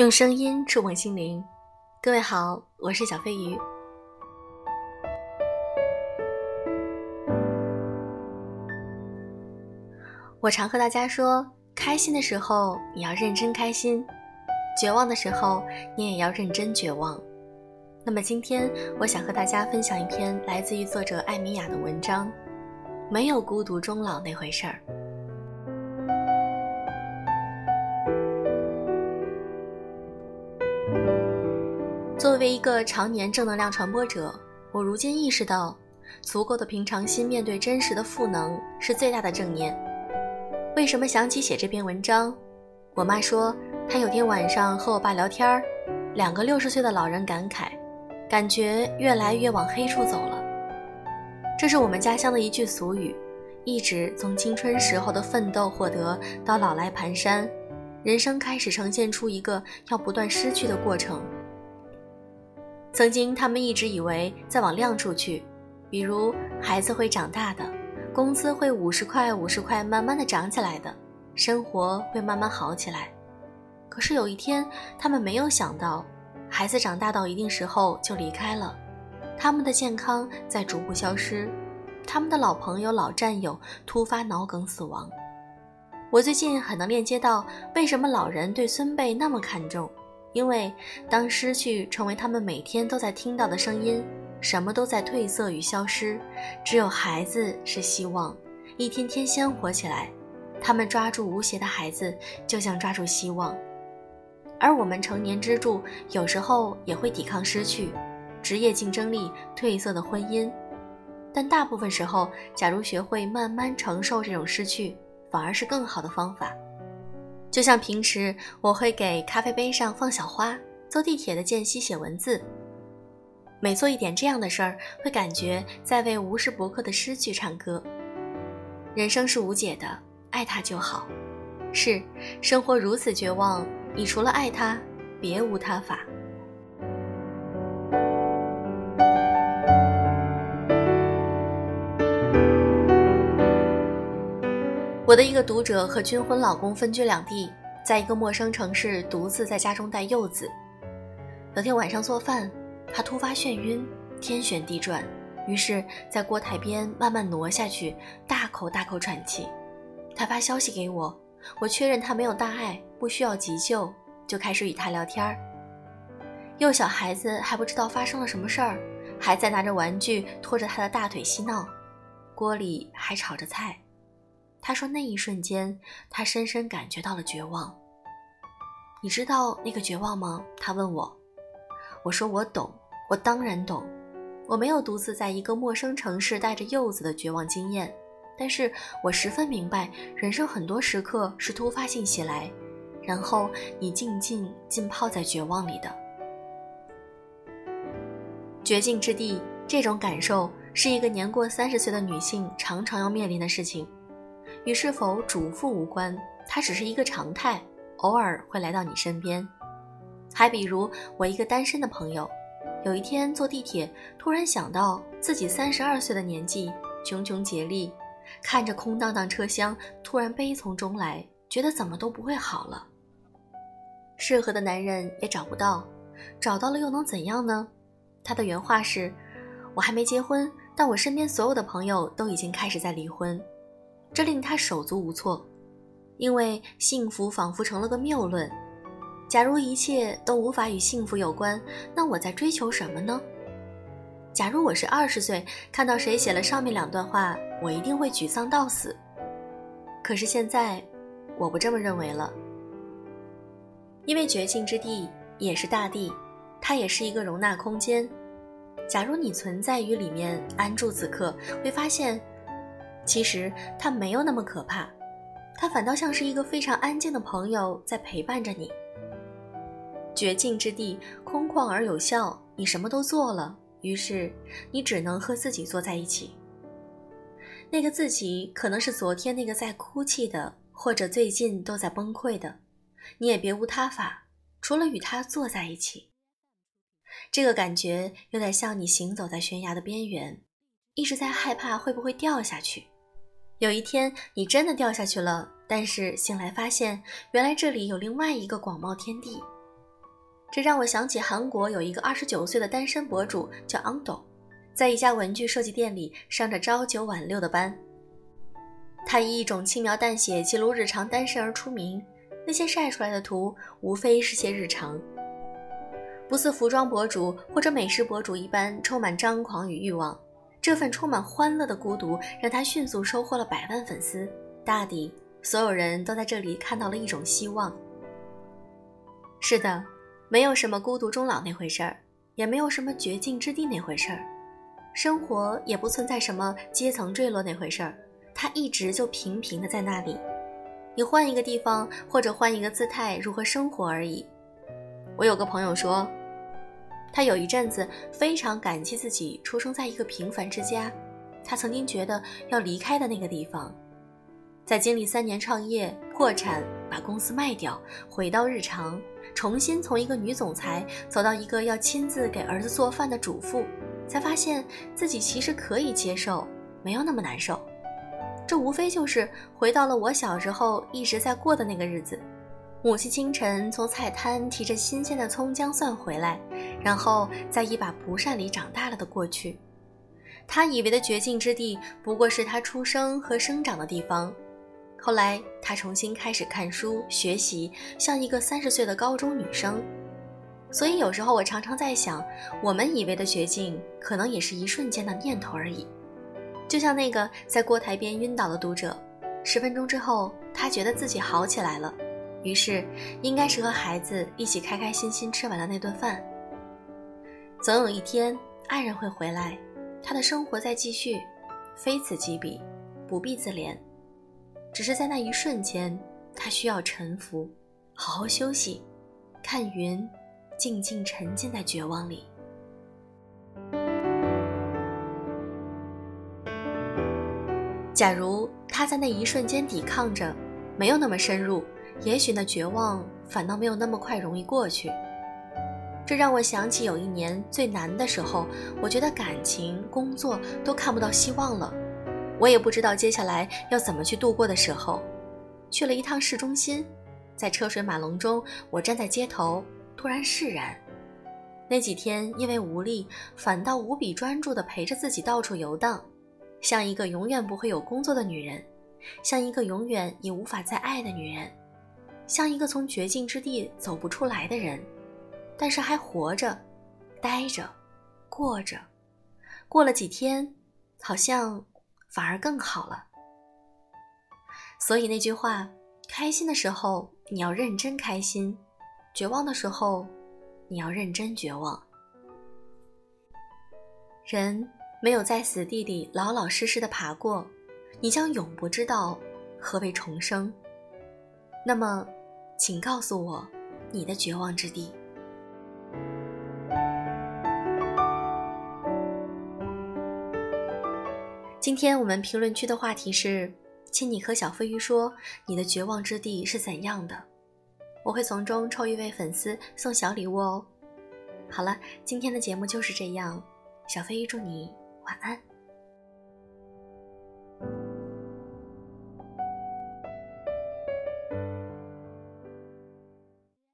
用声音触碰心灵，各位好，我是小飞鱼。我常和大家说，开心的时候你要认真开心，绝望的时候你也要认真绝望。那么今天，我想和大家分享一篇来自于作者艾米亚的文章：没有孤独终老那回事儿。为一个常年正能量传播者，我如今意识到，足够的平常心面对真实的负能是最大的正念。为什么想起写这篇文章？我妈说，她有天晚上和我爸聊天，两个六十岁的老人感慨，感觉越来越往黑处走了。这是我们家乡的一句俗语，一直从青春时候的奋斗获得到老来蹒跚，人生开始呈现出一个要不断失去的过程。曾经，他们一直以为在往亮处去，比如孩子会长大的，工资会五十块五十块慢慢的涨起来的，生活会慢慢好起来。可是有一天，他们没有想到，孩子长大到一定时候就离开了，他们的健康在逐步消失，他们的老朋友、老战友突发脑梗死亡。我最近很能链接到为什么老人对孙辈那么看重。因为当失去成为他们每天都在听到的声音，什么都在褪色与消失，只有孩子是希望，一天天鲜活起来。他们抓住无邪的孩子，就像抓住希望。而我们成年支柱有时候也会抵抗失去，职业竞争力褪色的婚姻，但大部分时候，假如学会慢慢承受这种失去，反而是更好的方法。就像平时我会给咖啡杯上放小花，坐地铁的间隙写文字。每做一点这样的事儿，会感觉在为无时不刻的失去唱歌。人生是无解的，爱他就好。是，生活如此绝望，你除了爱他，别无他法。我的一个读者和军婚老公分居两地，在一个陌生城市独自在家中带幼子。有天晚上做饭，他突发眩晕，天旋地转，于是，在锅台边慢慢挪下去，大口大口喘气。他发消息给我，我确认他没有大碍，不需要急救，就开始与他聊天儿。幼小孩子还不知道发生了什么事儿，还在拿着玩具拖着他的大腿嬉闹，锅里还炒着菜。他说：“那一瞬间，他深深感觉到了绝望。你知道那个绝望吗？”他问我。我说：“我懂，我当然懂。我没有独自在一个陌生城市带着柚子的绝望经验，但是我十分明白，人生很多时刻是突发性袭来，然后你静静浸泡在绝望里的绝境之地。这种感受是一个年过三十岁的女性常常要面临的事情。”与是否主妇无关，它只是一个常态，偶尔会来到你身边。还比如我一个单身的朋友，有一天坐地铁，突然想到自己三十二岁的年纪，穷穷竭力，看着空荡荡车厢，突然悲从中来，觉得怎么都不会好了。适合的男人也找不到，找到了又能怎样呢？他的原话是：“我还没结婚，但我身边所有的朋友都已经开始在离婚。”这令他手足无措，因为幸福仿佛成了个谬论。假如一切都无法与幸福有关，那我在追求什么呢？假如我是二十岁，看到谁写了上面两段话，我一定会沮丧到死。可是现在，我不这么认为了，因为绝境之地也是大地，它也是一个容纳空间。假如你存在于里面，安住此刻，会发现。其实它没有那么可怕，它反倒像是一个非常安静的朋友在陪伴着你。绝境之地，空旷而有效，你什么都做了，于是你只能和自己坐在一起。那个自己可能是昨天那个在哭泣的，或者最近都在崩溃的，你也别无他法，除了与他坐在一起。这个感觉有点像你行走在悬崖的边缘，一直在害怕会不会掉下去。有一天，你真的掉下去了，但是醒来发现，原来这里有另外一个广袤天地。这让我想起韩国有一个二十九岁的单身博主叫 Ando，在一家文具设计店里上着朝九晚六的班。他以一种轻描淡写记录日常单身而出名，那些晒出来的图无非是些日常，不似服装博主或者美食博主一般充满张狂与欲望。这份充满欢乐的孤独让他迅速收获了百万粉丝。大抵所有人都在这里看到了一种希望。是的。没有什么孤独终老那回事儿，也没有什么绝境之地那回事儿，生活也不存在什么阶层坠落那回事儿，它一直就平平的在那里，你换一个地方或者换一个姿态，如何生活而已。我有个朋友说，他有一阵子非常感激自己出生在一个平凡之家，他曾经觉得要离开的那个地方，在经历三年创业破产，把公司卖掉，回到日常。重新从一个女总裁走到一个要亲自给儿子做饭的主妇，才发现自己其实可以接受，没有那么难受。这无非就是回到了我小时候一直在过的那个日子：母亲清晨从菜摊提着新鲜的葱姜蒜回来，然后在一把蒲扇里长大了的过去。他以为的绝境之地，不过是他出生和生长的地方。后来，他重新开始看书学习，像一个三十岁的高中女生。所以有时候我常常在想，我们以为的绝境，可能也是一瞬间的念头而已。就像那个在锅台边晕倒的读者，十分钟之后，他觉得自己好起来了，于是应该是和孩子一起开开心心吃完了那顿饭。总有一天，爱人会回来，他的生活在继续，非此即彼，不必自怜。只是在那一瞬间，他需要沉浮，好好休息，看云，静静沉浸在绝望里。假如他在那一瞬间抵抗着，没有那么深入，也许那绝望反倒没有那么快容易过去。这让我想起有一年最难的时候，我觉得感情、工作都看不到希望了。我也不知道接下来要怎么去度过的时候，去了一趟市中心，在车水马龙中，我站在街头，突然释然。那几天因为无力，反倒无比专注地陪着自己到处游荡，像一个永远不会有工作的女人，像一个永远也无法再爱的女人，像一个从绝境之地走不出来的人，但是还活着，待着，过着。过了几天，好像。反而更好了。所以那句话：开心的时候你要认真开心，绝望的时候你要认真绝望。人没有在死地里老老实实的爬过，你将永不知道何为重生。那么，请告诉我你的绝望之地。今天我们评论区的话题是，请你和小飞鱼说你的绝望之地是怎样的，我会从中抽一位粉丝送小礼物哦。好了，今天的节目就是这样，小飞鱼祝你晚安。